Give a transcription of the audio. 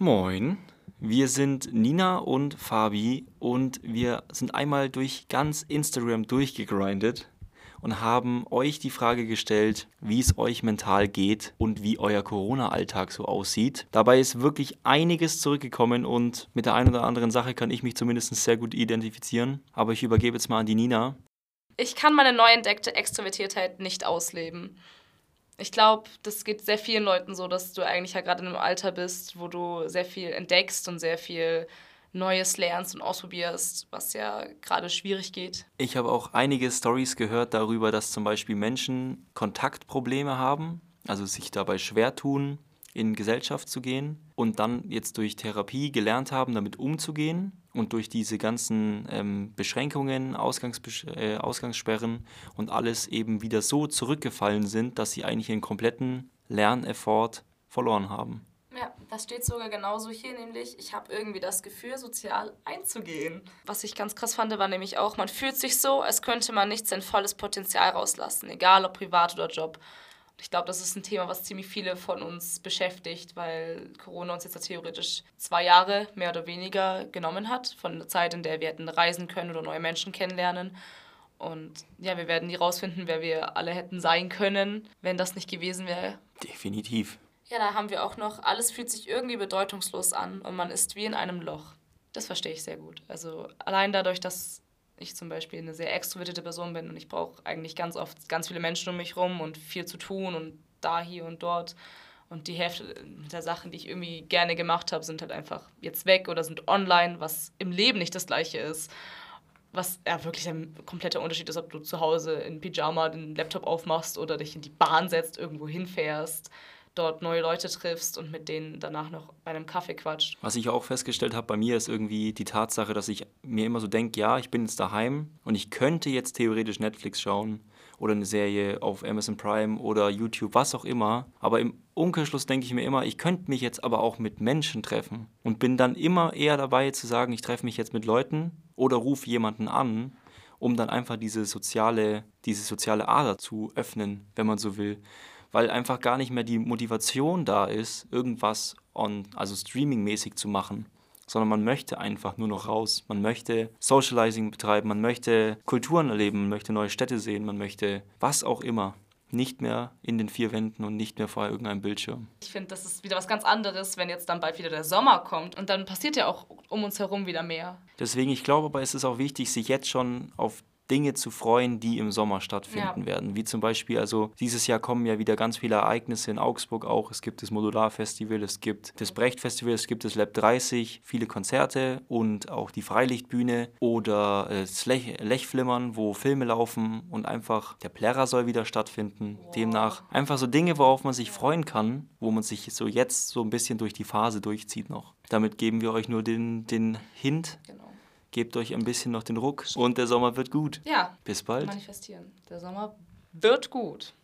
Moin, wir sind Nina und Fabi und wir sind einmal durch ganz Instagram durchgegrindet und haben euch die Frage gestellt, wie es euch mental geht und wie euer Corona-Alltag so aussieht. Dabei ist wirklich einiges zurückgekommen und mit der einen oder anderen Sache kann ich mich zumindest sehr gut identifizieren. Aber ich übergebe jetzt mal an die Nina. Ich kann meine neu entdeckte Extrovertiertheit nicht ausleben. Ich glaube, das geht sehr vielen Leuten so, dass du eigentlich ja gerade in einem Alter bist, wo du sehr viel entdeckst und sehr viel Neues lernst und ausprobierst, was ja gerade schwierig geht. Ich habe auch einige Stories gehört darüber, dass zum Beispiel Menschen Kontaktprobleme haben, also sich dabei schwer tun, in Gesellschaft zu gehen und dann jetzt durch Therapie gelernt haben, damit umzugehen und durch diese ganzen ähm, Beschränkungen, Ausgangsbesch äh, Ausgangssperren und alles eben wieder so zurückgefallen sind, dass sie eigentlich einen kompletten Lerneffort verloren haben. Ja, das steht sogar genauso hier, nämlich ich habe irgendwie das Gefühl, sozial einzugehen. Was ich ganz krass fand, war nämlich auch, man fühlt sich so, als könnte man nicht sein volles Potenzial rauslassen, egal ob privat oder Job. Ich glaube, das ist ein Thema, was ziemlich viele von uns beschäftigt, weil Corona uns jetzt ja theoretisch zwei Jahre mehr oder weniger genommen hat, von der Zeit, in der wir hätten reisen können oder neue Menschen kennenlernen. Und ja, wir werden nie rausfinden, wer wir alle hätten sein können, wenn das nicht gewesen wäre. Definitiv. Ja, da haben wir auch noch, alles fühlt sich irgendwie bedeutungslos an und man ist wie in einem Loch. Das verstehe ich sehr gut. Also allein dadurch, dass ich zum Beispiel eine sehr extrovertierte Person bin und ich brauche eigentlich ganz oft ganz viele Menschen um mich rum und viel zu tun und da, hier und dort. Und die Hälfte der Sachen, die ich irgendwie gerne gemacht habe, sind halt einfach jetzt weg oder sind online, was im Leben nicht das gleiche ist. Was ja wirklich ein kompletter Unterschied ist, ob du zu Hause in Pyjama den Laptop aufmachst oder dich in die Bahn setzt, irgendwo hinfährst dort neue Leute triffst und mit denen danach noch bei einem Kaffee quatscht. Was ich auch festgestellt habe bei mir ist irgendwie die Tatsache, dass ich mir immer so denke, ja, ich bin jetzt daheim und ich könnte jetzt theoretisch Netflix schauen oder eine Serie auf Amazon Prime oder YouTube, was auch immer. Aber im Umkehrschluss denke ich mir immer, ich könnte mich jetzt aber auch mit Menschen treffen und bin dann immer eher dabei zu sagen, ich treffe mich jetzt mit Leuten oder rufe jemanden an, um dann einfach diese soziale, diese soziale Ader zu öffnen, wenn man so will weil einfach gar nicht mehr die Motivation da ist, irgendwas on, also streamingmäßig zu machen sondern man möchte einfach nur noch raus. Man möchte Socializing betreiben, man möchte Kulturen erleben, man möchte neue Städte sehen, man möchte was auch immer. Nicht mehr in den vier Wänden und nicht mehr vor irgendeinem Bildschirm. Ich finde, das ist wieder was ganz anderes, wenn jetzt dann bald wieder der Sommer kommt und dann passiert ja auch um uns herum wieder mehr. Deswegen, ich glaube aber, es ist auch wichtig, sich jetzt schon auf Dinge zu freuen, die im Sommer stattfinden ja. werden. Wie zum Beispiel, also dieses Jahr kommen ja wieder ganz viele Ereignisse in Augsburg auch. Es gibt das Modular-Festival, es gibt das Brecht-Festival, es gibt das Lab 30, viele Konzerte und auch die Freilichtbühne oder das Lech Lechflimmern, wo Filme laufen und einfach der Plärrer soll wieder stattfinden. Wow. Demnach einfach so Dinge, worauf man sich freuen kann, wo man sich so jetzt so ein bisschen durch die Phase durchzieht noch. Damit geben wir euch nur den, den Hint. Genau gebt euch ein bisschen noch den Ruck und der Sommer wird gut. Ja. Bis bald. Manifestieren. Der Sommer wird gut.